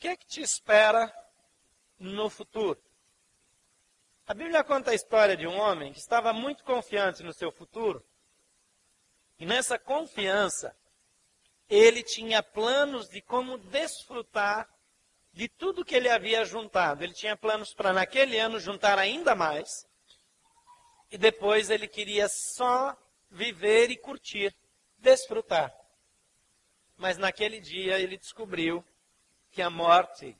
que é que te espera no futuro? A Bíblia conta a história de um homem que estava muito confiante no seu futuro. E nessa confiança, ele tinha planos de como desfrutar de tudo que ele havia juntado. Ele tinha planos para naquele ano juntar ainda mais. E depois ele queria só viver e curtir, desfrutar. Mas naquele dia ele descobriu que a morte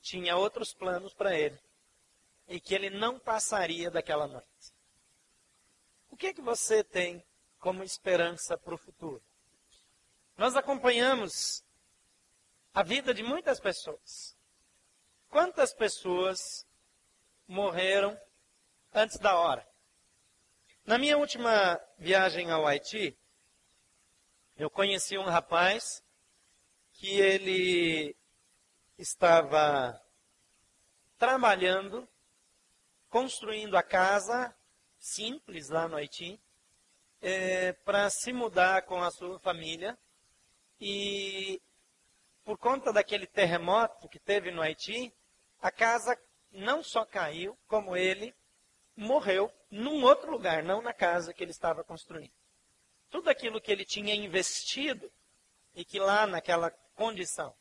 tinha outros planos para ele e que ele não passaria daquela noite. O que é que você tem como esperança para o futuro? Nós acompanhamos a vida de muitas pessoas. Quantas pessoas morreram antes da hora? Na minha última viagem ao Haiti, eu conheci um rapaz que ele estava trabalhando, construindo a casa simples lá no Haiti, é, para se mudar com a sua família. E por conta daquele terremoto que teve no Haiti, a casa não só caiu, como ele morreu num outro lugar, não na casa que ele estava construindo. Tudo aquilo que ele tinha investido e que lá naquela condição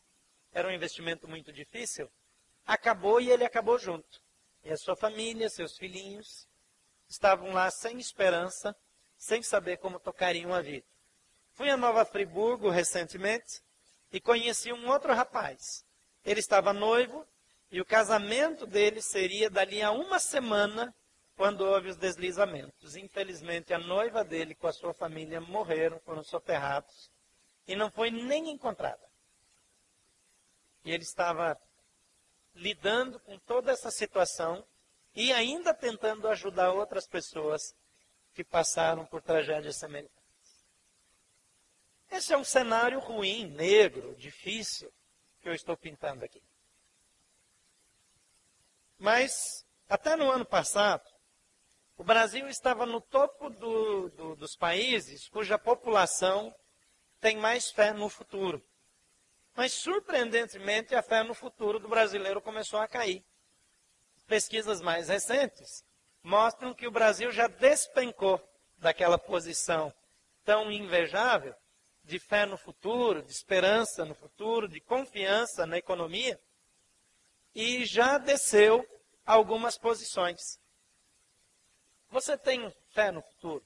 era um investimento muito difícil, acabou e ele acabou junto. E a sua família, seus filhinhos, estavam lá sem esperança, sem saber como tocariam a vida. Fui a Nova Friburgo recentemente e conheci um outro rapaz. Ele estava noivo e o casamento dele seria dali a uma semana quando houve os deslizamentos. Infelizmente, a noiva dele com a sua família morreram, foram soterrados e não foi nem encontrada. E ele estava lidando com toda essa situação e ainda tentando ajudar outras pessoas que passaram por tragédias semelhantes. Esse é um cenário ruim, negro, difícil, que eu estou pintando aqui. Mas, até no ano passado, o Brasil estava no topo do, do, dos países cuja população tem mais fé no futuro. Mas, surpreendentemente, a fé no futuro do brasileiro começou a cair. Pesquisas mais recentes mostram que o Brasil já despencou daquela posição tão invejável de fé no futuro, de esperança no futuro, de confiança na economia, e já desceu algumas posições. Você tem fé no futuro?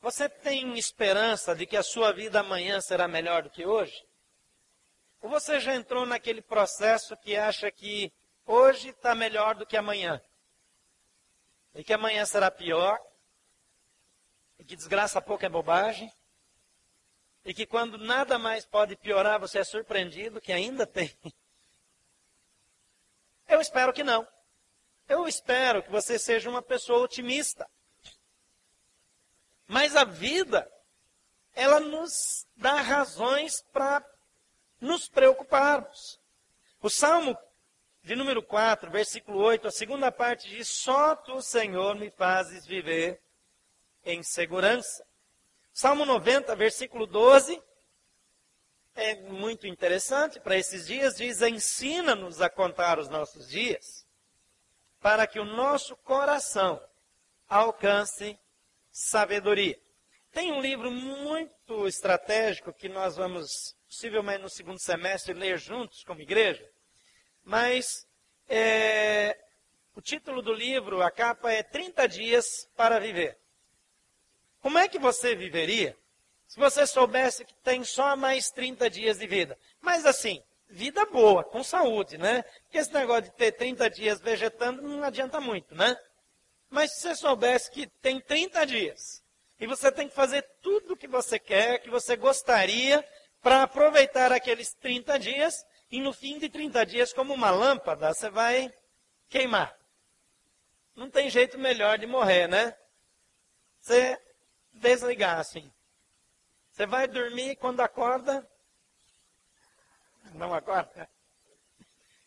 Você tem esperança de que a sua vida amanhã será melhor do que hoje? Ou você já entrou naquele processo que acha que hoje está melhor do que amanhã? E que amanhã será pior? E que desgraça pouco é bobagem? e que quando nada mais pode piorar, você é surpreendido que ainda tem. Eu espero que não. Eu espero que você seja uma pessoa otimista. Mas a vida, ela nos dá razões para nos preocuparmos. O Salmo de número 4, versículo 8, a segunda parte diz: Só tu, Senhor, me fazes viver em segurança. Salmo 90, versículo 12, é muito interessante para esses dias, diz: Ensina-nos a contar os nossos dias, para que o nosso coração alcance sabedoria. Tem um livro muito estratégico que nós vamos, possivelmente no segundo semestre, ler juntos como igreja, mas é, o título do livro, a capa é 30 Dias para Viver. Como é que você viveria se você soubesse que tem só mais 30 dias de vida? Mas assim, vida boa, com saúde, né? Porque esse negócio de ter 30 dias vegetando não adianta muito, né? Mas se você soubesse que tem 30 dias e você tem que fazer tudo o que você quer, que você gostaria, para aproveitar aqueles 30 dias, e no fim de 30 dias, como uma lâmpada, você vai queimar. Não tem jeito melhor de morrer, né? Você desligar assim. Você vai dormir quando acorda. Não acorda.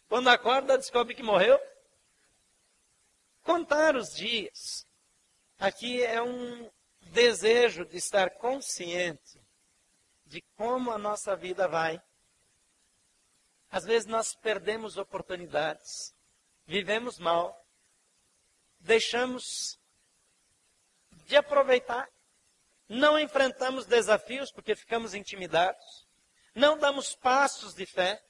Quando acorda, descobre que morreu. Contar os dias. Aqui é um desejo de estar consciente de como a nossa vida vai. Às vezes nós perdemos oportunidades, vivemos mal, deixamos de aproveitar, não enfrentamos desafios porque ficamos intimidados, não damos passos de fé.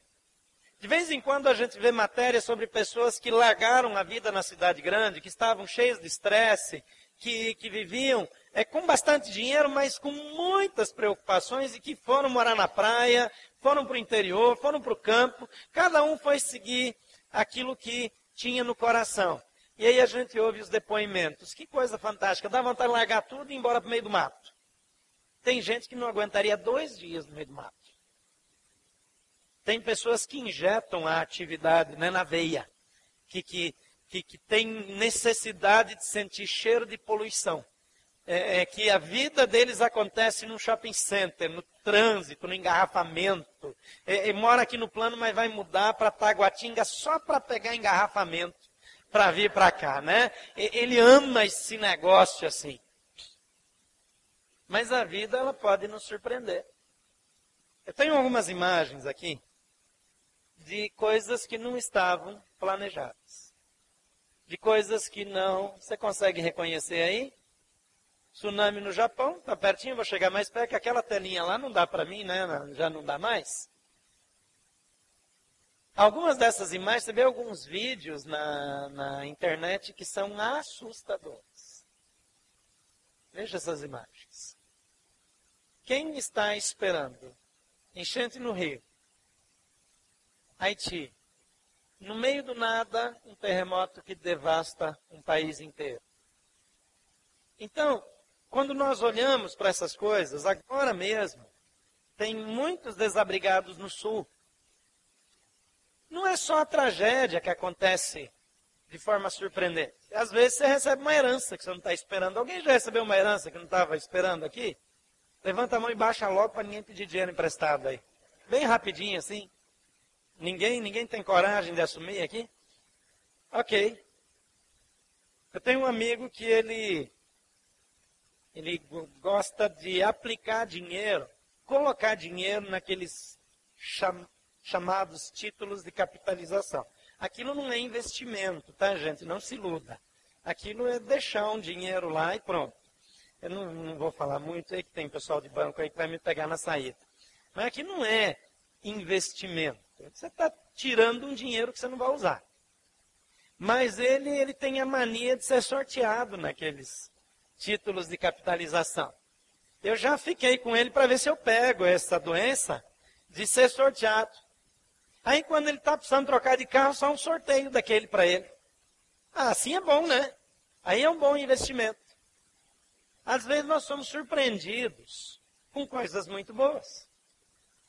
De vez em quando a gente vê matérias sobre pessoas que largaram a vida na cidade grande, que estavam cheias de estresse, que, que viviam é, com bastante dinheiro, mas com muitas preocupações e que foram morar na praia, foram para o interior, foram para o campo, cada um foi seguir aquilo que tinha no coração. E aí a gente ouve os depoimentos. Que coisa fantástica, dá vontade de largar tudo e ir embora para o meio do mato. Tem gente que não aguentaria dois dias no meio do mato. Tem pessoas que injetam a atividade né, na veia, que, que, que, que tem necessidade de sentir cheiro de poluição é, é, que a vida deles acontece no shopping center, no trânsito, no engarrafamento. É, é, mora aqui no plano, mas vai mudar para Taguatinga só para pegar engarrafamento para vir para cá, né? Ele ama esse negócio assim. Mas a vida ela pode nos surpreender. Eu tenho algumas imagens aqui de coisas que não estavam planejadas. De coisas que não. Você consegue reconhecer aí? Tsunami no Japão, tá pertinho, vou chegar mais perto, que aquela telinha lá não dá para mim, né? Já não dá mais. Algumas dessas imagens, você vê alguns vídeos na, na internet que são assustadores. Veja essas imagens. Quem está esperando? Enchente no Rio. Haiti. No meio do nada, um terremoto que devasta um país inteiro. Então, quando nós olhamos para essas coisas, agora mesmo, tem muitos desabrigados no sul. Não é só a tragédia que acontece de forma surpreendente. Às vezes você recebe uma herança que você não está esperando. Alguém já recebeu uma herança que não estava esperando aqui? Levanta a mão e baixa logo para ninguém pedir dinheiro emprestado aí. Bem rapidinho assim. Ninguém, ninguém tem coragem de assumir aqui? Ok. Eu tenho um amigo que ele ele gosta de aplicar dinheiro, colocar dinheiro naqueles cham, chamados títulos de capitalização. Aquilo não é investimento, tá, gente? Não se iluda. Aquilo é deixar um dinheiro lá e pronto. Eu não, não vou falar muito aí, que tem pessoal de banco aí que vai me pegar na saída. Mas aqui não é investimento. Você está tirando um dinheiro que você não vai usar. Mas ele, ele tem a mania de ser sorteado naqueles títulos de capitalização. Eu já fiquei com ele para ver se eu pego essa doença de ser sorteado. Aí quando ele está precisando trocar de carro, só um sorteio daquele para ele. Ah, assim é bom, né? Aí é um bom investimento. Às vezes nós somos surpreendidos com coisas muito boas.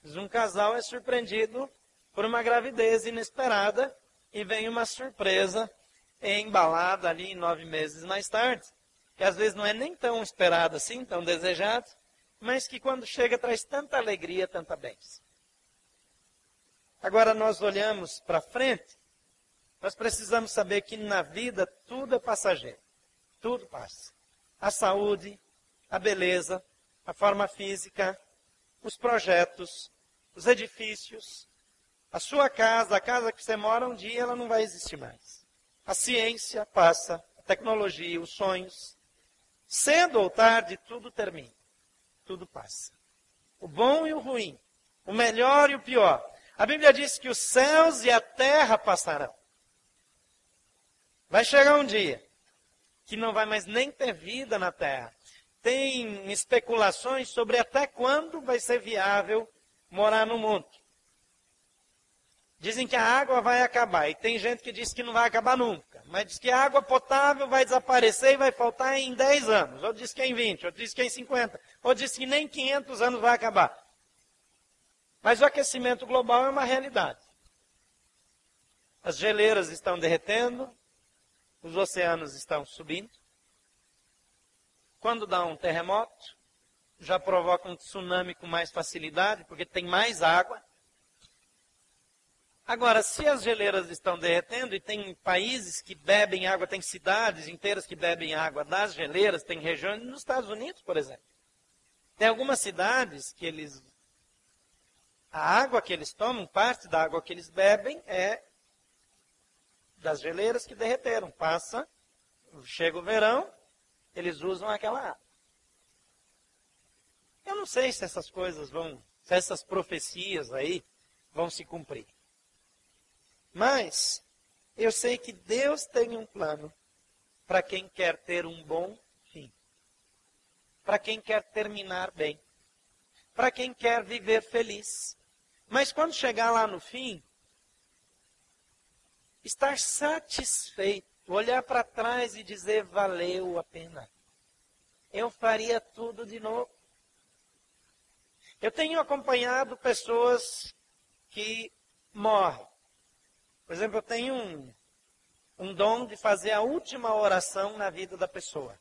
Um casal é surpreendido por uma gravidez inesperada e vem uma surpresa embalada ali nove meses mais tarde que às vezes não é nem tão esperado assim, tão desejado, mas que quando chega traz tanta alegria, tanta bênção. Agora nós olhamos para frente, nós precisamos saber que na vida tudo é passageiro. Tudo passa. A saúde, a beleza, a forma física, os projetos, os edifícios, a sua casa, a casa que você mora, um dia ela não vai existir mais. A ciência passa, a tecnologia, os sonhos, Cedo ou tarde, tudo termina. Tudo passa. O bom e o ruim. O melhor e o pior. A Bíblia diz que os céus e a terra passarão. Vai chegar um dia que não vai mais nem ter vida na terra. Tem especulações sobre até quando vai ser viável morar no mundo. Dizem que a água vai acabar. E tem gente que diz que não vai acabar nunca mas diz que a água potável vai desaparecer e vai faltar em 10 anos. Ou diz que é em 20, ou diz que é em 50, ou diz que nem 500 anos vai acabar. Mas o aquecimento global é uma realidade. As geleiras estão derretendo, os oceanos estão subindo. Quando dá um terremoto, já provoca um tsunami com mais facilidade, porque tem mais água. Agora, se as geleiras estão derretendo e tem países que bebem água, tem cidades inteiras que bebem água das geleiras, tem regiões nos Estados Unidos, por exemplo. Tem algumas cidades que eles A água que eles tomam, parte da água que eles bebem é das geleiras que derreteram. Passa, chega o verão, eles usam aquela água. Eu não sei se essas coisas vão, se essas profecias aí vão se cumprir. Mas eu sei que Deus tem um plano para quem quer ter um bom fim. Para quem quer terminar bem. Para quem quer viver feliz. Mas quando chegar lá no fim, estar satisfeito, olhar para trás e dizer: valeu a pena. Eu faria tudo de novo. Eu tenho acompanhado pessoas que morrem. Por exemplo, eu tenho um, um dom de fazer a última oração na vida da pessoa.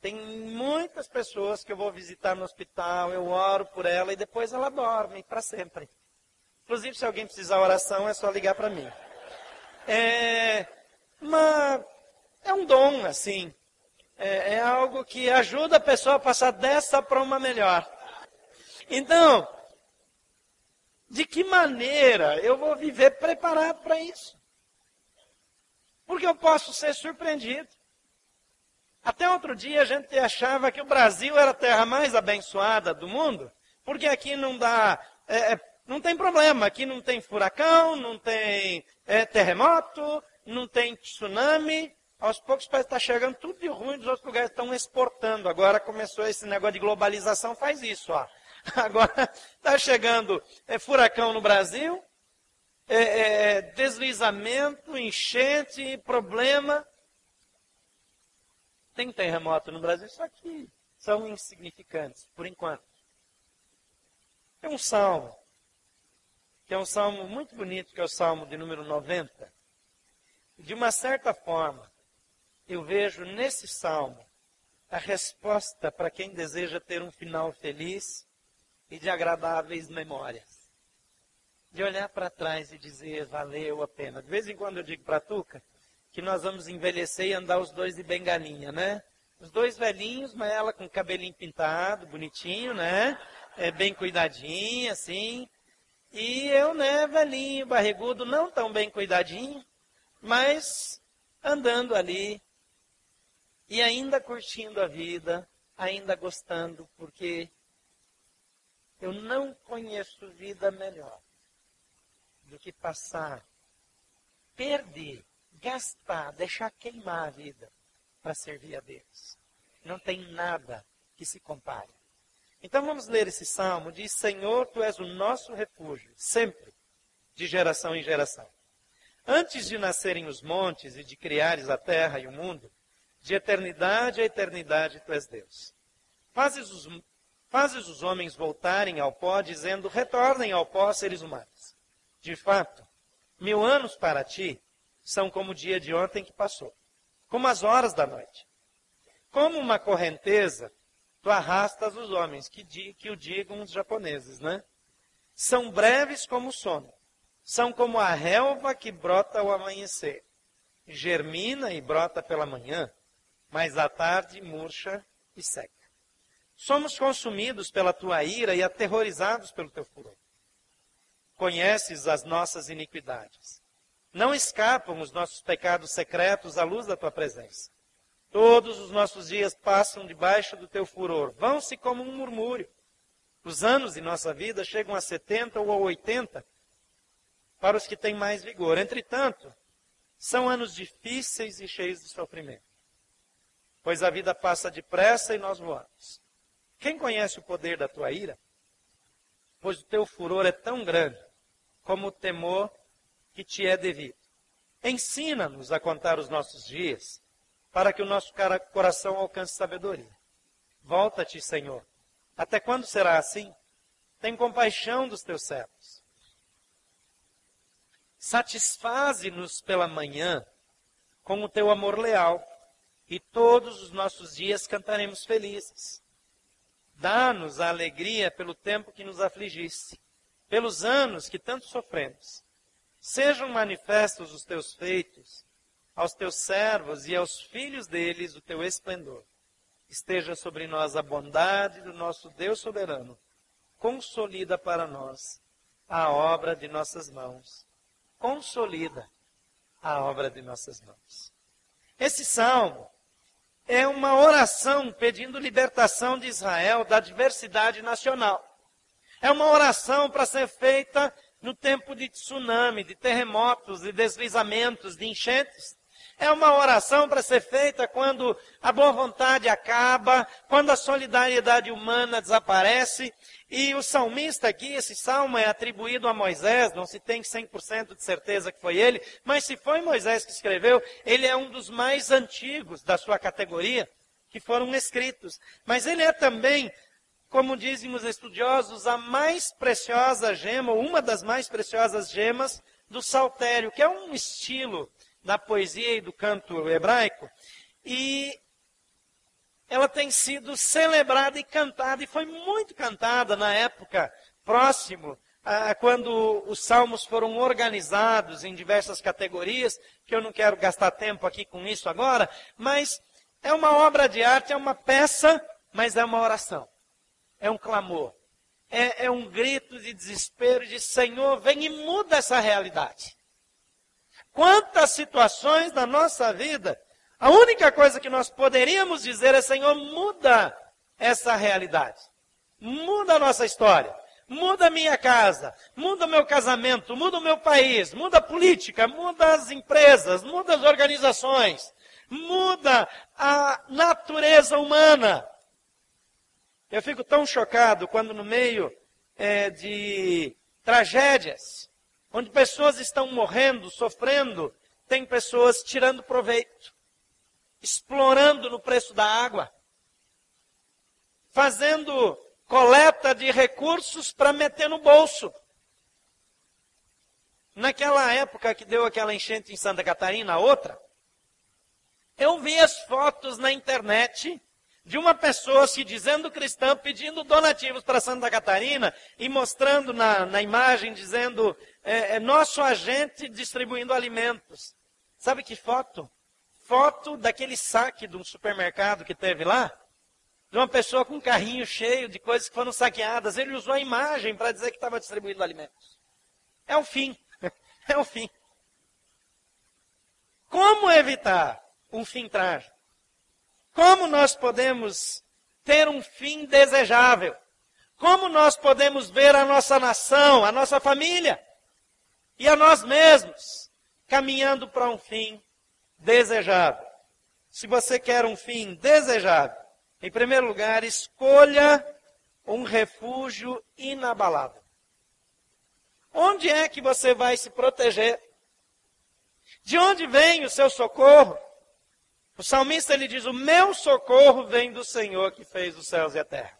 Tem muitas pessoas que eu vou visitar no hospital, eu oro por ela e depois ela dorme para sempre. Inclusive, se alguém precisar oração, é só ligar para mim. É, uma, é um dom, assim. É, é algo que ajuda a pessoa a passar dessa para uma melhor. Então, de que maneira eu vou viver preparado para isso? Porque eu posso ser surpreendido. Até outro dia a gente achava que o Brasil era a terra mais abençoada do mundo, porque aqui não dá é, é não tem problema, aqui não tem furacão, não tem é, terremoto, não tem tsunami. Aos poucos parece estar tá chegando tudo de ruim, dos outros lugares estão exportando. Agora começou esse negócio de globalização, faz isso. Ó. Agora está chegando é, furacão no Brasil, é, é, deslizamento, enchente, problema. Tem terremoto no Brasil, só que são insignificantes, por enquanto. Tem um salmo que é um salmo muito bonito, que é o salmo de número 90. De uma certa forma, eu vejo nesse salmo a resposta para quem deseja ter um final feliz e de agradáveis memórias. De olhar para trás e dizer, valeu a pena. De vez em quando eu digo para Tuca que nós vamos envelhecer e andar os dois de bengalinha, né? Os dois velhinhos, mas ela com cabelinho pintado, bonitinho, né? É, bem cuidadinha, assim. E eu, né, velhinho, barrigudo, não tão bem cuidadinho, mas andando ali e ainda curtindo a vida, ainda gostando, porque eu não conheço vida melhor do que passar, perder, gastar, deixar queimar a vida para servir a Deus. Não tem nada que se compare. Então vamos ler esse salmo. Diz: Senhor, tu és o nosso refúgio, sempre, de geração em geração. Antes de nascerem os montes e de criares a terra e o mundo, de eternidade a eternidade tu és Deus. Fazes os, fazes os homens voltarem ao pó, dizendo: retornem ao pó, seres humanos. De fato, mil anos para ti são como o dia de ontem que passou, como as horas da noite. Como uma correnteza tu arrastas os homens, que, que o digam os japoneses, né? São breves como o sono, são como a relva que brota ao amanhecer, germina e brota pela manhã, mas à tarde murcha e seca. Somos consumidos pela tua ira e aterrorizados pelo teu furor. Conheces as nossas iniquidades. Não escapam os nossos pecados secretos à luz da tua presença. Todos os nossos dias passam debaixo do teu furor, vão-se como um murmúrio. Os anos de nossa vida chegam a 70 ou a 80 para os que têm mais vigor. Entretanto, são anos difíceis e cheios de sofrimento. Pois a vida passa depressa e nós voamos. Quem conhece o poder da tua ira? Pois o teu furor é tão grande como o temor que te é devido. Ensina-nos a contar os nossos dias para que o nosso coração alcance sabedoria. Volta-te, Senhor. Até quando será assim? Tem compaixão dos teus servos. Satisfaze-nos pela manhã com o teu amor leal, e todos os nossos dias cantaremos felizes. Dá-nos a alegria pelo tempo que nos afligiste, pelos anos que tanto sofremos. Sejam manifestos os teus feitos aos teus servos e aos filhos deles o teu esplendor. Esteja sobre nós a bondade do nosso Deus soberano. Consolida para nós a obra de nossas mãos. Consolida a obra de nossas mãos. Esse salmo é uma oração pedindo libertação de Israel da diversidade nacional. É uma oração para ser feita no tempo de tsunami, de terremotos, de deslizamentos, de enchentes. É uma oração para ser feita quando a boa vontade acaba, quando a solidariedade humana desaparece. E o salmista aqui, esse salmo é atribuído a Moisés, não se tem 100% de certeza que foi ele, mas se foi Moisés que escreveu, ele é um dos mais antigos da sua categoria que foram escritos. Mas ele é também como dizem os estudiosos, a mais preciosa gema, ou uma das mais preciosas gemas do saltério, que é um estilo da poesia e do canto hebraico. E ela tem sido celebrada e cantada, e foi muito cantada na época próximo, a, quando os salmos foram organizados em diversas categorias, que eu não quero gastar tempo aqui com isso agora, mas é uma obra de arte, é uma peça, mas é uma oração é um clamor. É, é um grito de desespero, de Senhor, vem e muda essa realidade. Quantas situações da nossa vida, a única coisa que nós poderíamos dizer é, Senhor, muda essa realidade. Muda a nossa história. Muda a minha casa, muda o meu casamento, muda o meu país, muda a política, muda as empresas, muda as organizações, muda a natureza humana. Eu fico tão chocado quando no meio é, de tragédias, onde pessoas estão morrendo, sofrendo, tem pessoas tirando proveito, explorando no preço da água, fazendo coleta de recursos para meter no bolso. Naquela época que deu aquela enchente em Santa Catarina, outra, eu vi as fotos na internet de uma pessoa se dizendo cristã, pedindo donativos para Santa Catarina e mostrando na, na imagem, dizendo, é, é nosso agente distribuindo alimentos. Sabe que foto? Foto daquele saque de um supermercado que teve lá, de uma pessoa com um carrinho cheio de coisas que foram saqueadas. Ele usou a imagem para dizer que estava distribuindo alimentos. É o fim. É o fim. Como evitar um fim trágico? Como nós podemos ter um fim desejável? Como nós podemos ver a nossa nação, a nossa família e a nós mesmos caminhando para um fim desejável? Se você quer um fim desejável, em primeiro lugar, escolha um refúgio inabalável. Onde é que você vai se proteger? De onde vem o seu socorro? O salmista ele diz: O meu socorro vem do Senhor que fez os céus e a terra.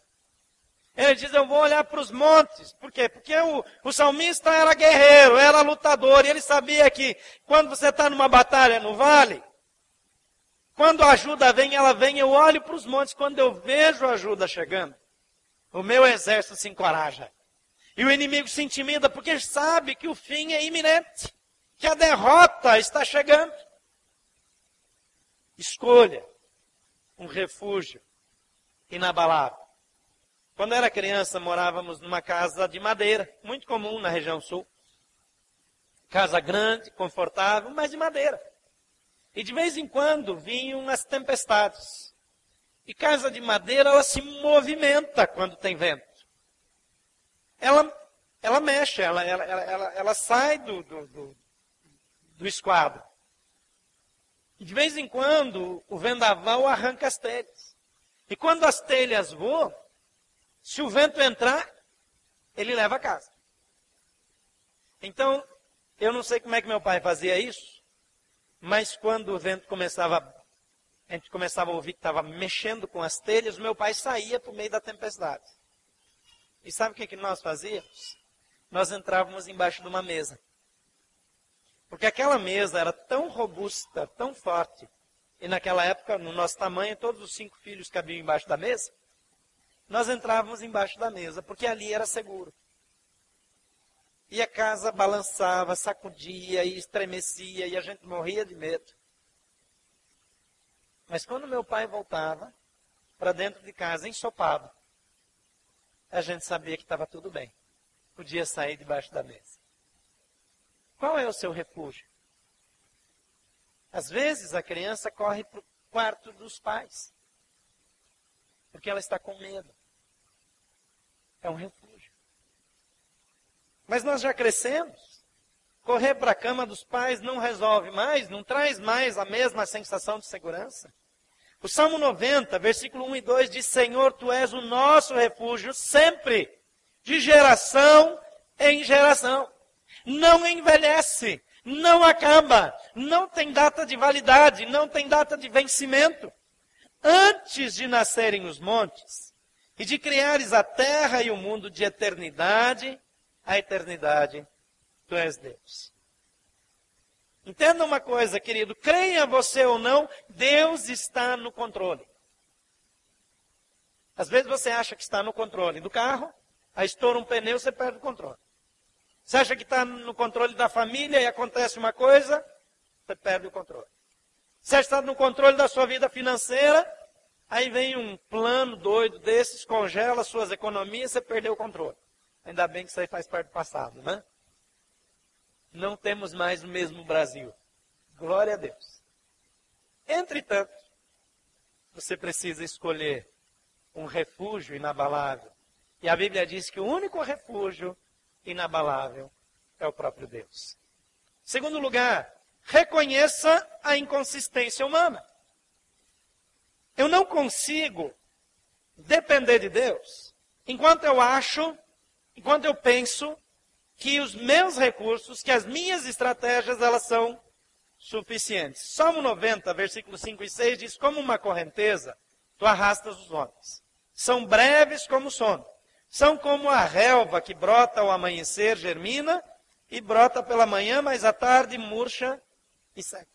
Ele diz: Eu vou olhar para os montes. Por quê? Porque o, o salmista era guerreiro, era lutador, e ele sabia que quando você está numa batalha no vale, quando a ajuda vem, ela vem, eu olho para os montes, quando eu vejo a ajuda chegando, o meu exército se encoraja. E o inimigo se intimida porque sabe que o fim é iminente, que a derrota está chegando. Escolha um refúgio inabalável. Quando era criança, morávamos numa casa de madeira, muito comum na região sul. Casa grande, confortável, mas de madeira. E de vez em quando vinham as tempestades. E casa de madeira, ela se movimenta quando tem vento. Ela, ela mexe, ela, ela, ela, ela sai do, do, do, do esquadro. E de vez em quando o vendaval arranca as telhas. E quando as telhas voam, se o vento entrar, ele leva a casa. Então, eu não sei como é que meu pai fazia isso, mas quando o vento começava, a gente começava a ouvir que estava mexendo com as telhas, meu pai saía para o meio da tempestade. E sabe o que, que nós fazíamos? Nós entrávamos embaixo de uma mesa. Porque aquela mesa era tão robusta, tão forte, e naquela época, no nosso tamanho, todos os cinco filhos cabiam embaixo da mesa. Nós entrávamos embaixo da mesa, porque ali era seguro. E a casa balançava, sacudia e estremecia, e a gente morria de medo. Mas quando meu pai voltava para dentro de casa, ensopado, a gente sabia que estava tudo bem. podia sair debaixo da mesa. Qual é o seu refúgio? Às vezes a criança corre para o quarto dos pais, porque ela está com medo. É um refúgio. Mas nós já crescemos. Correr para a cama dos pais não resolve mais, não traz mais a mesma sensação de segurança. O Salmo 90, versículo 1 e 2 diz: Senhor, tu és o nosso refúgio sempre, de geração em geração. Não envelhece, não acaba, não tem data de validade, não tem data de vencimento. Antes de nascerem os montes e de criares a terra e o mundo de eternidade, a eternidade tu és Deus. Entenda uma coisa, querido, creia você ou não, Deus está no controle. Às vezes você acha que está no controle do carro, aí estoura um pneu, você perde o controle. Você acha que está no controle da família e acontece uma coisa, você perde o controle. Você está no controle da sua vida financeira, aí vem um plano doido desses, congela suas economias, você perdeu o controle. Ainda bem que isso aí faz parte do passado, né? não temos mais o mesmo Brasil. Glória a Deus. Entretanto, você precisa escolher um refúgio inabalável. E a Bíblia diz que o único refúgio inabalável é o próprio Deus. Segundo lugar, reconheça a inconsistência humana. Eu não consigo depender de Deus enquanto eu acho, enquanto eu penso que os meus recursos, que as minhas estratégias, elas são suficientes. Salmo 90, versículos 5 e 6 diz: Como uma correnteza, tu arrastas os homens. São breves como o sono. São como a relva que brota ao amanhecer, germina, e brota pela manhã, mas à tarde murcha e seca.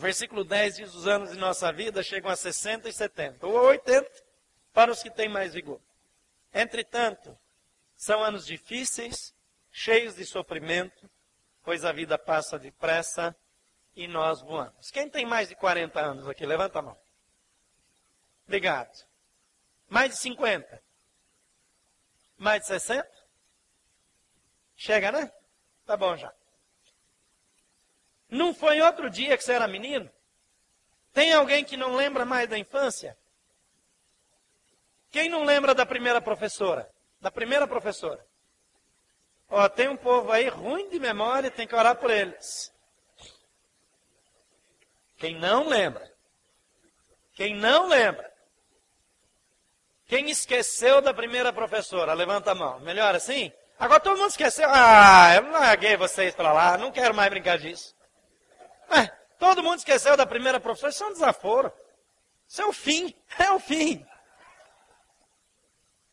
O versículo 10 diz: Os anos de nossa vida chegam a 60 e 70, ou a 80, para os que têm mais vigor. Entretanto, são anos difíceis, cheios de sofrimento, pois a vida passa depressa e nós voamos. Quem tem mais de 40 anos aqui? Levanta a mão. Obrigado. Mais de 50? Mais de 60? Chega, né? Tá bom já. Não foi outro dia que você era menino? Tem alguém que não lembra mais da infância? Quem não lembra da primeira professora? da primeira professora. Ó, tem um povo aí ruim de memória, tem que orar por eles. Quem não lembra? Quem não lembra? Quem esqueceu da primeira professora? Levanta a mão. Melhor assim? Agora todo mundo esqueceu. Ah, eu larguei vocês para lá, não quero mais brincar disso. É, todo mundo esqueceu da primeira professora, isso é um desaforo. Isso é o fim, é o fim.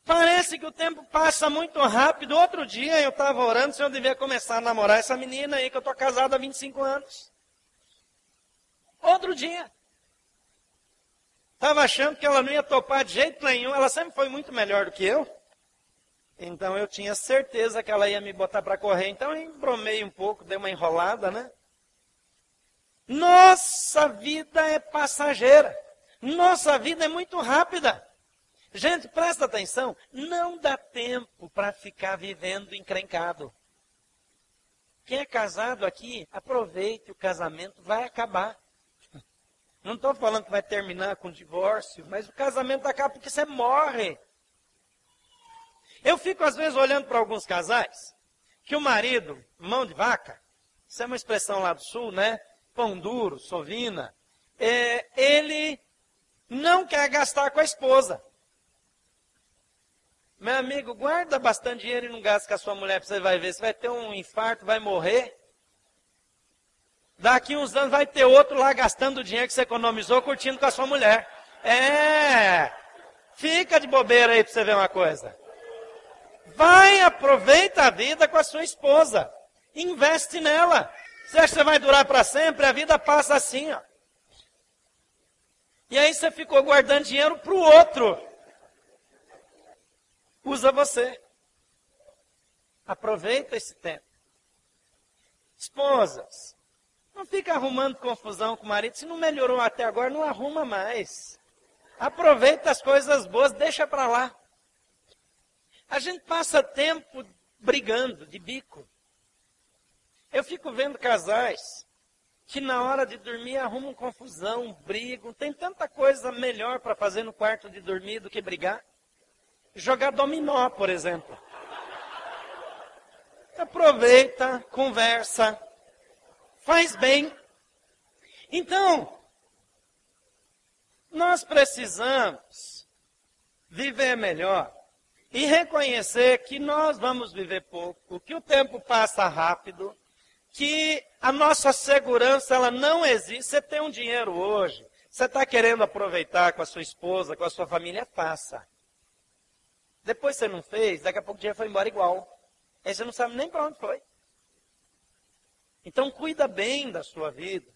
Parece que o tempo passa muito rápido. Outro dia eu estava orando se eu devia começar a namorar essa menina aí, que eu estou casado há 25 anos. Outro dia. Estava achando que ela não ia topar de jeito nenhum. Ela sempre foi muito melhor do que eu. Então eu tinha certeza que ela ia me botar para correr. Então eu embromei um pouco, dei uma enrolada, né? Nossa vida é passageira. Nossa vida é muito rápida. Gente, presta atenção, não dá tempo para ficar vivendo encrencado. Quem é casado aqui, aproveite, o casamento vai acabar. Não estou falando que vai terminar com divórcio, mas o casamento acaba porque você morre. Eu fico às vezes olhando para alguns casais, que o marido, mão de vaca, isso é uma expressão lá do sul, né? Pão duro, sovina, é, ele não quer gastar com a esposa. Meu amigo, guarda bastante dinheiro e não gasta com a sua mulher, você vai ver. Você vai ter um infarto, vai morrer. Daqui uns anos vai ter outro lá gastando o dinheiro que você economizou, curtindo com a sua mulher. É. Fica de bobeira aí para você ver uma coisa. Vai, aproveita a vida com a sua esposa. Investe nela. Você acha que vai durar para sempre? A vida passa assim, ó. E aí você ficou guardando dinheiro para o outro usa você. Aproveita esse tempo. Esposas, não fica arrumando confusão com o marido. Se não melhorou até agora, não arruma mais. Aproveita as coisas boas, deixa para lá. A gente passa tempo brigando de bico. Eu fico vendo casais que na hora de dormir arrumam confusão, brigam. Tem tanta coisa melhor para fazer no quarto de dormir do que brigar. Jogar dominó, por exemplo. Aproveita, conversa, faz bem. Então, nós precisamos viver melhor e reconhecer que nós vamos viver pouco, que o tempo passa rápido, que a nossa segurança ela não existe. Você tem um dinheiro hoje, você está querendo aproveitar com a sua esposa, com a sua família, faça. Depois você não fez, daqui a pouco o dinheiro foi embora igual. Aí você não sabe nem para onde foi. Então cuida bem da sua vida.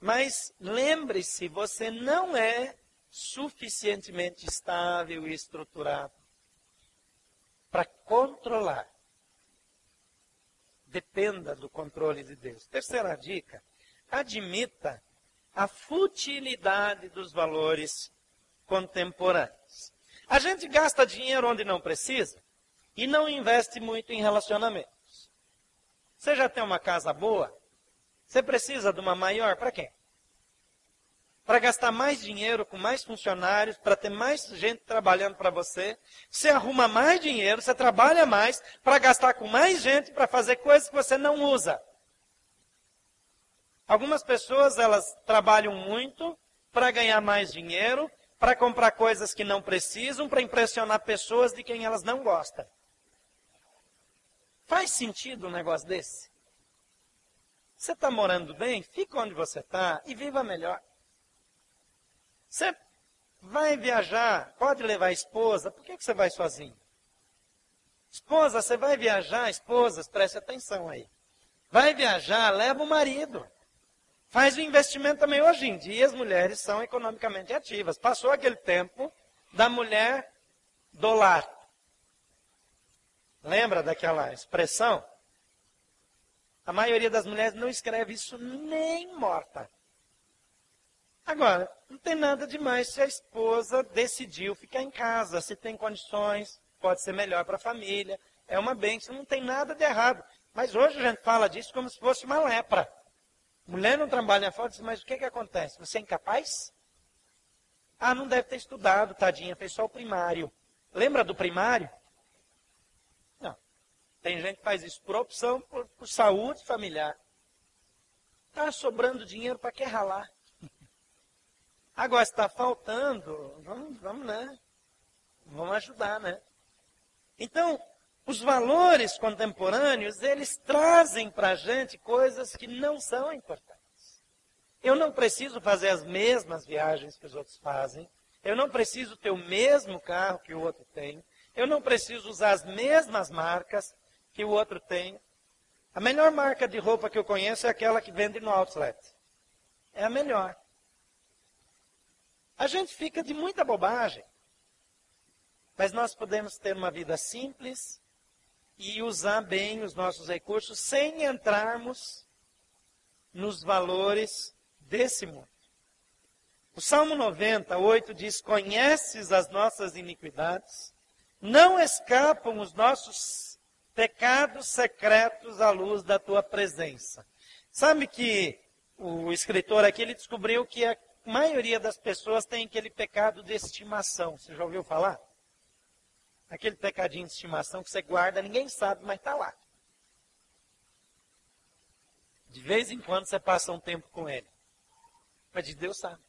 Mas lembre-se, você não é suficientemente estável e estruturado para controlar. Dependa do controle de Deus. Terceira dica: admita a futilidade dos valores contemporâneos. A gente gasta dinheiro onde não precisa e não investe muito em relacionamentos. Você já tem uma casa boa? Você precisa de uma maior? Para quê? Para gastar mais dinheiro com mais funcionários, para ter mais gente trabalhando para você. Você arruma mais dinheiro, você trabalha mais para gastar com mais gente para fazer coisas que você não usa. Algumas pessoas elas trabalham muito para ganhar mais dinheiro, para comprar coisas que não precisam, para impressionar pessoas de quem elas não gostam. Faz sentido um negócio desse? Você está morando bem? Fica onde você está e viva melhor. Você vai viajar, pode levar esposa, por que, que você vai sozinho? Esposa, você vai viajar, esposas, preste atenção aí. Vai viajar, leva o marido. Faz o investimento também. Hoje em dia, as mulheres são economicamente ativas. Passou aquele tempo da mulher dolar. Lembra daquela expressão? A maioria das mulheres não escreve isso nem morta. Agora, não tem nada demais se a esposa decidiu ficar em casa, se tem condições, pode ser melhor para a família, é uma bênção, não tem nada de errado. Mas hoje a gente fala disso como se fosse uma lepra. Mulher não trabalha fora, mas o que, que acontece? Você é incapaz? Ah, não deve ter estudado, tadinha, fez só o primário. Lembra do primário? Não. Tem gente que faz isso por opção, por, por saúde familiar. Está sobrando dinheiro para que ralar? Agora está faltando, vamos, vamos, né? Vamos ajudar, né? Então, os valores contemporâneos, eles trazem para a gente coisas que não são importantes. Eu não preciso fazer as mesmas viagens que os outros fazem. Eu não preciso ter o mesmo carro que o outro tem. Eu não preciso usar as mesmas marcas que o outro tem. A melhor marca de roupa que eu conheço é aquela que vende no outlet. É a melhor. A gente fica de muita bobagem. Mas nós podemos ter uma vida simples e usar bem os nossos recursos sem entrarmos nos valores desse mundo. O Salmo 98 diz: Conheces as nossas iniquidades, não escapam os nossos pecados secretos à luz da tua presença. Sabe que o escritor aqui ele descobriu que maioria das pessoas tem aquele pecado de estimação. Você já ouviu falar? Aquele pecadinho de estimação que você guarda, ninguém sabe, mas está lá. De vez em quando você passa um tempo com ele. Mas de Deus sabe.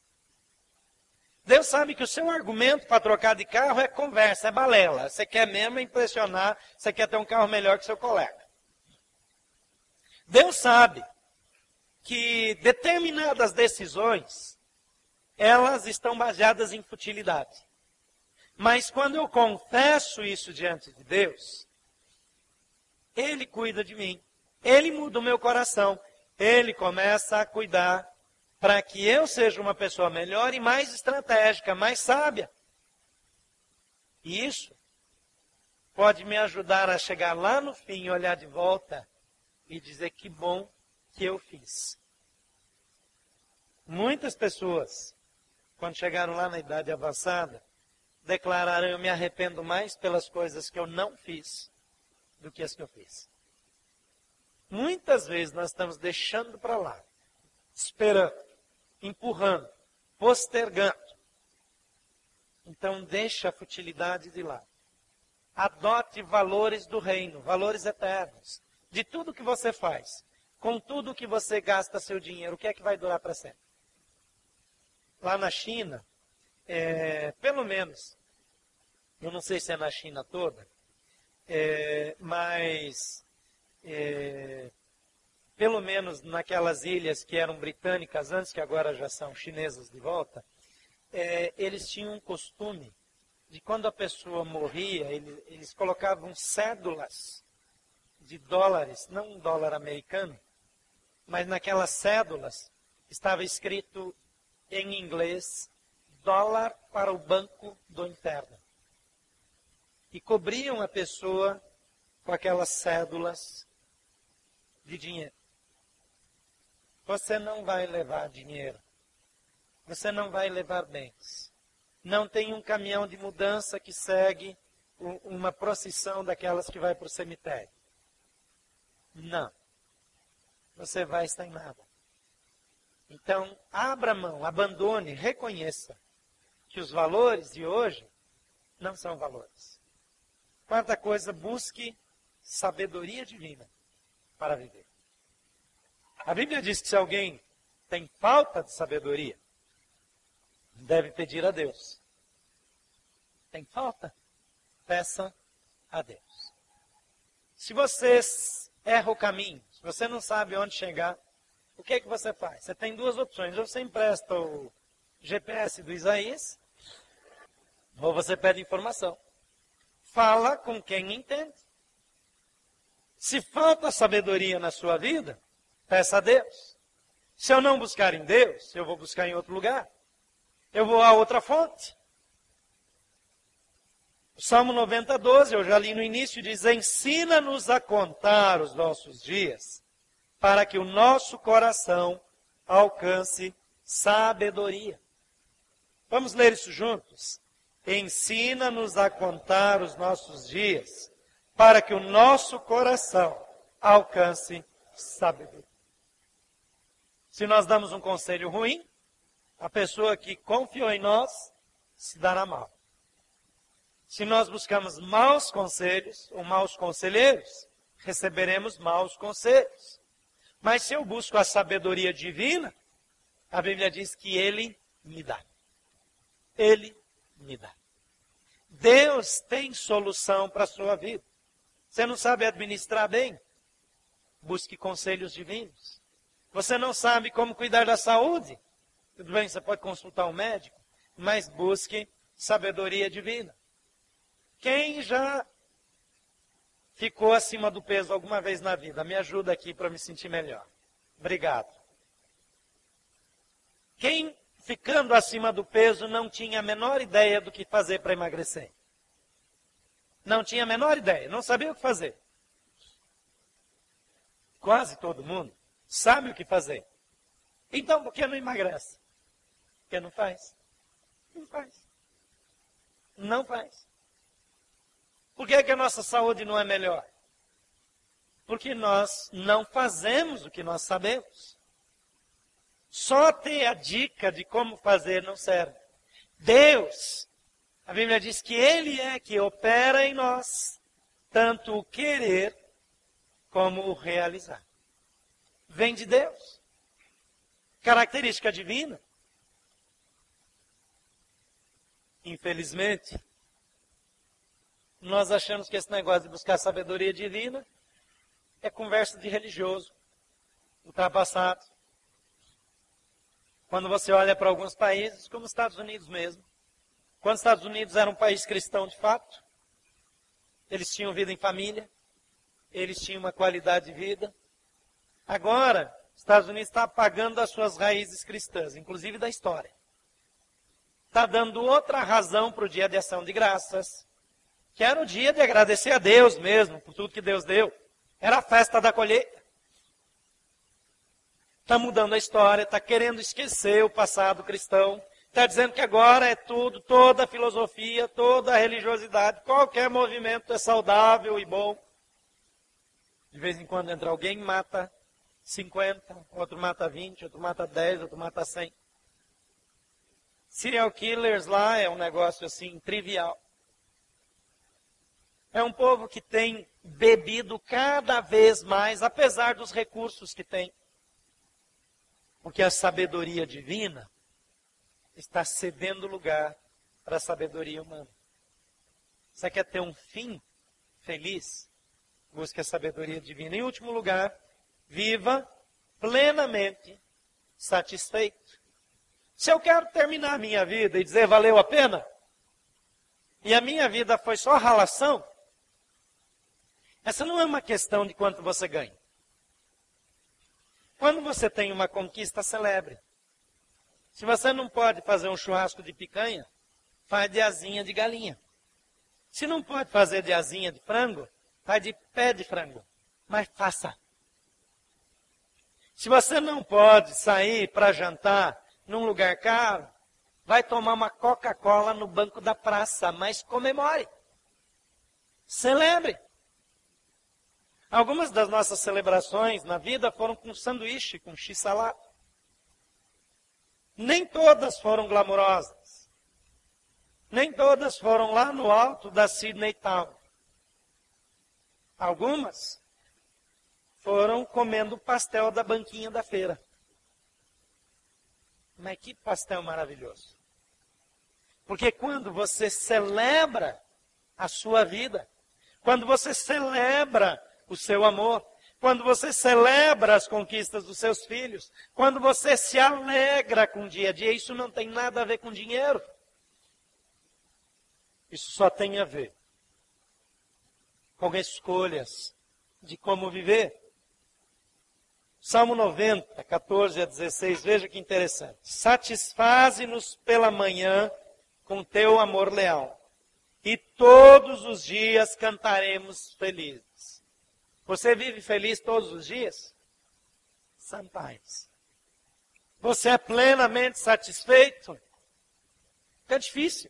Deus sabe que o seu argumento para trocar de carro é conversa, é balela. Você quer mesmo impressionar, você quer ter um carro melhor que seu colega. Deus sabe que determinadas decisões elas estão baseadas em futilidade. Mas quando eu confesso isso diante de Deus, Ele cuida de mim. Ele muda o meu coração. Ele começa a cuidar para que eu seja uma pessoa melhor e mais estratégica, mais sábia. E isso pode me ajudar a chegar lá no fim, olhar de volta e dizer que bom que eu fiz. Muitas pessoas quando chegaram lá na idade avançada, declararam: Eu me arrependo mais pelas coisas que eu não fiz do que as que eu fiz. Muitas vezes nós estamos deixando para lá, esperando, empurrando, postergando. Então deixa a futilidade de lado. Adote valores do reino, valores eternos. De tudo que você faz, com tudo que você gasta seu dinheiro, o que é que vai durar para sempre? Lá na China, é, pelo menos, eu não sei se é na China toda, é, mas é, pelo menos naquelas ilhas que eram britânicas antes, que agora já são chinesas de volta, é, eles tinham um costume de quando a pessoa morria, eles, eles colocavam cédulas de dólares, não um dólar americano, mas naquelas cédulas estava escrito em inglês dólar para o banco do interno. E cobriam a pessoa com aquelas cédulas de dinheiro. Você não vai levar dinheiro. Você não vai levar bens. Não tem um caminhão de mudança que segue uma procissão daquelas que vai para o cemitério. Não. Você vai estar em nada. Então, abra mão, abandone, reconheça que os valores de hoje não são valores. Quarta coisa, busque sabedoria divina para viver. A Bíblia diz que se alguém tem falta de sabedoria, deve pedir a Deus. Tem falta? Peça a Deus. Se você erra o caminho, se você não sabe onde chegar, o que é que você faz? Você tem duas opções. Ou você empresta o GPS do Isaías, ou você pede informação. Fala com quem entende. Se falta sabedoria na sua vida, peça a Deus. Se eu não buscar em Deus, eu vou buscar em outro lugar. Eu vou a outra fonte. O Salmo 90, 12, eu já li no início, diz: Ensina-nos a contar os nossos dias, para que o nosso coração alcance sabedoria. Vamos ler isso juntos? Ensina-nos a contar os nossos dias, para que o nosso coração alcance sabedoria. Se nós damos um conselho ruim, a pessoa que confiou em nós se dará mal. Se nós buscamos maus conselhos ou maus conselheiros, receberemos maus conselhos. Mas se eu busco a sabedoria divina, a Bíblia diz que Ele me dá. Ele me dá. Deus tem solução para a sua vida. Você não sabe administrar bem? Busque conselhos divinos. Você não sabe como cuidar da saúde? Tudo bem, você pode consultar um médico, mas busque sabedoria divina. Quem já ficou acima do peso alguma vez na vida? Me ajuda aqui para me sentir melhor. Obrigado. Quem ficando acima do peso, não tinha a menor ideia do que fazer para emagrecer. Não tinha a menor ideia, não sabia o que fazer. Quase todo mundo sabe o que fazer. Então, por que não emagrece? Porque não faz. Não faz. Não faz. Por que, é que a nossa saúde não é melhor? Porque nós não fazemos o que nós sabemos. Só ter a dica de como fazer não serve. Deus, a Bíblia diz que Ele é que opera em nós, tanto o querer como o realizar. Vem de Deus. Característica divina. Infelizmente, nós achamos que esse negócio de buscar sabedoria divina é conversa de religioso, ultrapassado. Quando você olha para alguns países, como os Estados Unidos mesmo. Quando os Estados Unidos era um país cristão de fato, eles tinham vida em família, eles tinham uma qualidade de vida. Agora, os Estados Unidos está apagando as suas raízes cristãs, inclusive da história. Está dando outra razão para o dia de ação de graças, que era o dia de agradecer a Deus mesmo por tudo que Deus deu. Era a festa da colheita está mudando a história, está querendo esquecer o passado cristão, Está dizendo que agora é tudo, toda filosofia, toda religiosidade, qualquer movimento é saudável e bom. De vez em quando entra alguém e mata 50, outro mata 20, outro mata 10, outro mata 100. Serial killers lá é um negócio assim trivial. É um povo que tem bebido cada vez mais, apesar dos recursos que tem. Porque a sabedoria divina está cedendo lugar para a sabedoria humana. Você quer ter um fim feliz? Busque a sabedoria divina. Em último lugar, viva plenamente satisfeito. Se eu quero terminar minha vida e dizer valeu a pena, e a minha vida foi só ralação, essa não é uma questão de quanto você ganha. Quando você tem uma conquista, celebre. Se você não pode fazer um churrasco de picanha, faz de asinha de galinha. Se não pode fazer de asinha de frango, faz de pé de frango. Mas faça. Se você não pode sair para jantar num lugar caro, vai tomar uma Coca-Cola no banco da praça, mas comemore. Celebre. Algumas das nossas celebrações na vida foram com sanduíche, com x-salada. Nem todas foram glamurosas. Nem todas foram lá no alto da Sydney Town. Algumas foram comendo pastel da banquinha da feira. Mas que pastel maravilhoso. Porque quando você celebra a sua vida, quando você celebra o seu amor, quando você celebra as conquistas dos seus filhos, quando você se alegra com o dia a dia, isso não tem nada a ver com dinheiro. Isso só tem a ver com escolhas de como viver. Salmo 90, 14 a 16, veja que interessante. Satisfaze-nos pela manhã com teu amor leal, e todos os dias cantaremos felizes. Você vive feliz todos os dias? Sometimes. Você é plenamente satisfeito? É difícil.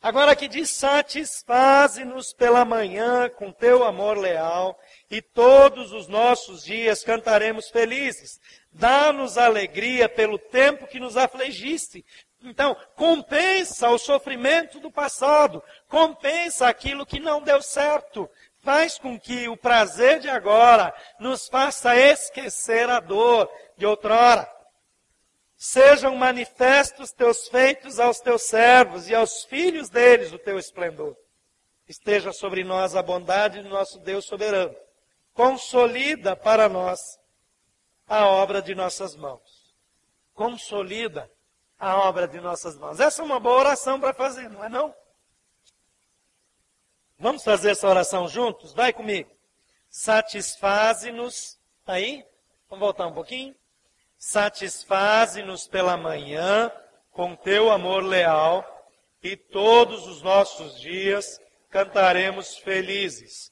Agora que diz: satisfaze-nos pela manhã com teu amor leal, e todos os nossos dias cantaremos felizes. Dá-nos alegria pelo tempo que nos afligiste. Então, compensa o sofrimento do passado, compensa aquilo que não deu certo, faz com que o prazer de agora nos faça esquecer a dor de outrora. Sejam manifestos teus feitos aos teus servos e aos filhos deles o teu esplendor. Esteja sobre nós a bondade do nosso Deus soberano. Consolida para nós a obra de nossas mãos. Consolida a obra de nossas mãos. Essa é uma boa oração para fazer, não é não? Vamos fazer essa oração juntos? Vai comigo. Satisfaze-nos. Tá aí? Vamos voltar um pouquinho. Satisfaze-nos pela manhã com teu amor leal e todos os nossos dias cantaremos felizes.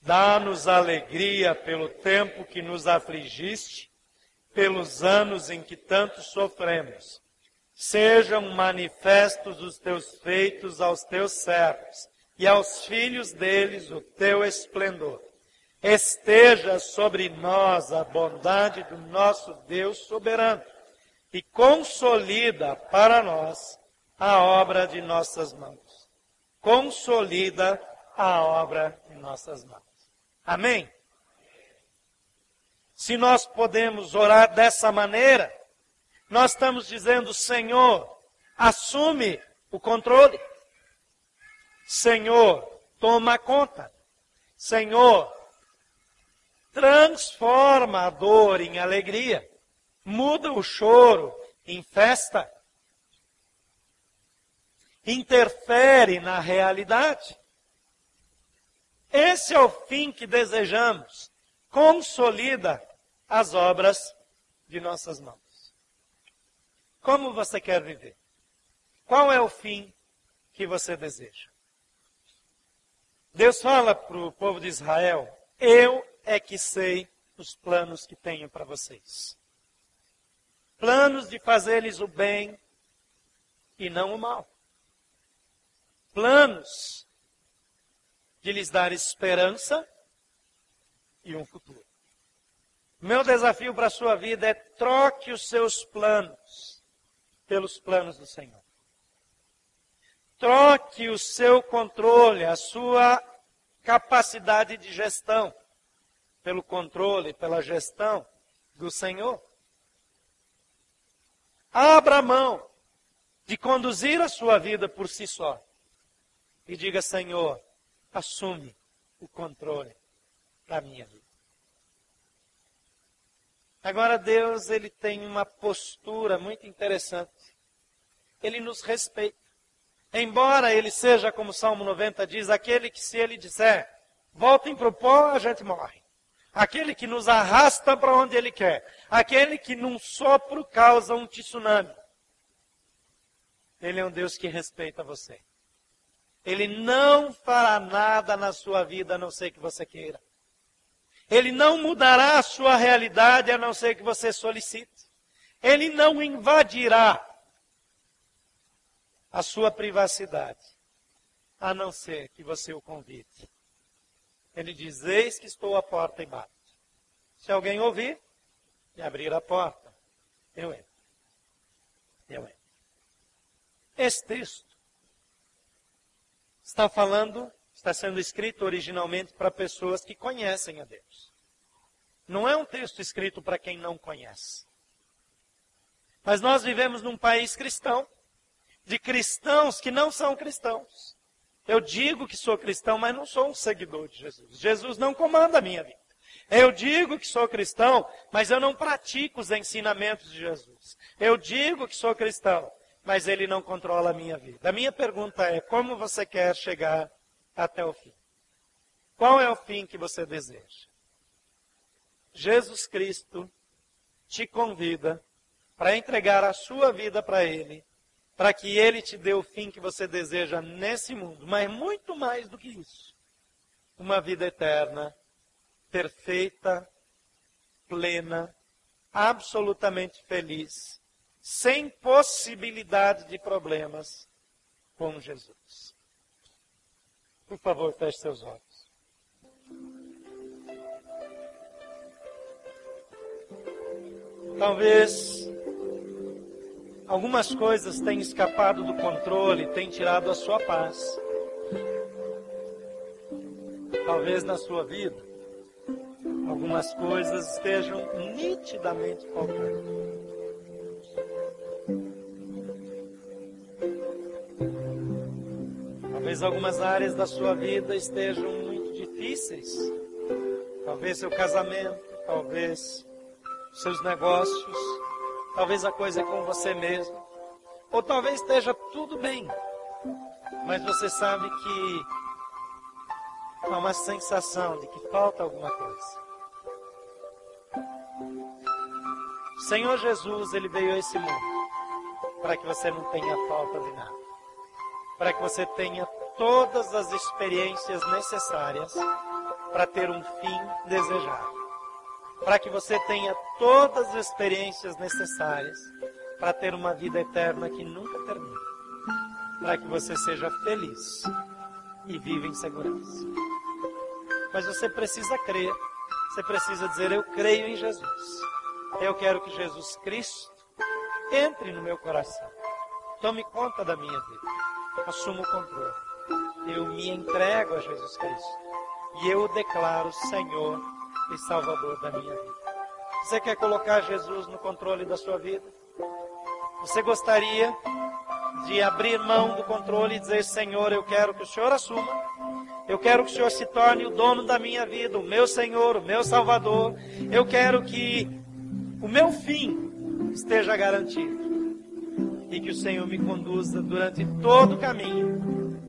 Dá-nos alegria pelo tempo que nos afligiste, pelos anos em que tanto sofremos. Sejam manifestos os teus feitos aos teus servos e aos filhos deles o teu esplendor. Esteja sobre nós a bondade do nosso Deus soberano e consolida para nós a obra de nossas mãos. Consolida a obra de nossas mãos. Amém? Se nós podemos orar dessa maneira, nós estamos dizendo, Senhor, assume o controle. Senhor, toma conta. Senhor, transforma a dor em alegria. Muda o choro em festa. Interfere na realidade. Esse é o fim que desejamos. Consolida as obras de nossas mãos. Como você quer viver? Qual é o fim que você deseja? Deus fala para o povo de Israel: Eu é que sei os planos que tenho para vocês. planos de fazer-lhes o bem e não o mal. Planos de lhes dar esperança e um futuro. Meu desafio para a sua vida é troque os seus planos pelos planos do Senhor. Troque o seu controle, a sua capacidade de gestão pelo controle, pela gestão do Senhor. Abra mão de conduzir a sua vida por si só. E diga, Senhor, assume o controle da minha vida. Agora Deus, ele tem uma postura muito interessante. Ele nos respeita. Embora ele seja, como o Salmo 90 diz, aquele que se ele disser, voltem para o pó, a gente morre. Aquele que nos arrasta para onde ele quer. Aquele que num sopro causa um tsunami. Ele é um Deus que respeita você. Ele não fará nada na sua vida a não ser que você queira. Ele não mudará a sua realidade a não ser que você solicite. Ele não invadirá a sua privacidade a não ser que você o convide. Ele diz: Eis que estou à porta e bato. Se alguém ouvir e abrir a porta, eu entro. Eu entro. Esse texto está falando está sendo escrito originalmente para pessoas que conhecem a Deus. Não é um texto escrito para quem não conhece. Mas nós vivemos num país cristão, de cristãos que não são cristãos. Eu digo que sou cristão, mas não sou um seguidor de Jesus. Jesus não comanda a minha vida. Eu digo que sou cristão, mas eu não pratico os ensinamentos de Jesus. Eu digo que sou cristão, mas ele não controla a minha vida. A minha pergunta é: como você quer chegar até o fim. Qual é o fim que você deseja? Jesus Cristo te convida para entregar a sua vida para Ele, para que Ele te dê o fim que você deseja nesse mundo, mas muito mais do que isso. Uma vida eterna, perfeita, plena, absolutamente feliz, sem possibilidade de problemas com Jesus. Por favor, feche seus olhos. Talvez algumas coisas tenham escapado do controle, tenham tirado a sua paz. Talvez na sua vida algumas coisas estejam nitidamente faltando. Talvez algumas áreas da sua vida estejam muito difíceis. Talvez seu casamento, talvez seus negócios, talvez a coisa é com você mesmo. Ou talvez esteja tudo bem, mas você sabe que há uma sensação de que falta alguma coisa. O Senhor Jesus, ele veio a esse mundo para que você não tenha falta de nada. Para que você tenha todas as experiências necessárias para ter um fim desejado. Para que você tenha todas as experiências necessárias para ter uma vida eterna que nunca termina. Para que você seja feliz e viva em segurança. Mas você precisa crer. Você precisa dizer: Eu creio em Jesus. Eu quero que Jesus Cristo entre no meu coração. Tome conta da minha vida. Assuma o controle eu me entrego a Jesus Cristo e eu o declaro Senhor e Salvador da minha vida. Você quer colocar Jesus no controle da sua vida? Você gostaria de abrir mão do controle e dizer: Senhor, eu quero que o Senhor assuma, eu quero que o Senhor se torne o dono da minha vida, o meu Senhor, o meu Salvador. Eu quero que o meu fim esteja garantido e que o Senhor me conduza durante todo o caminho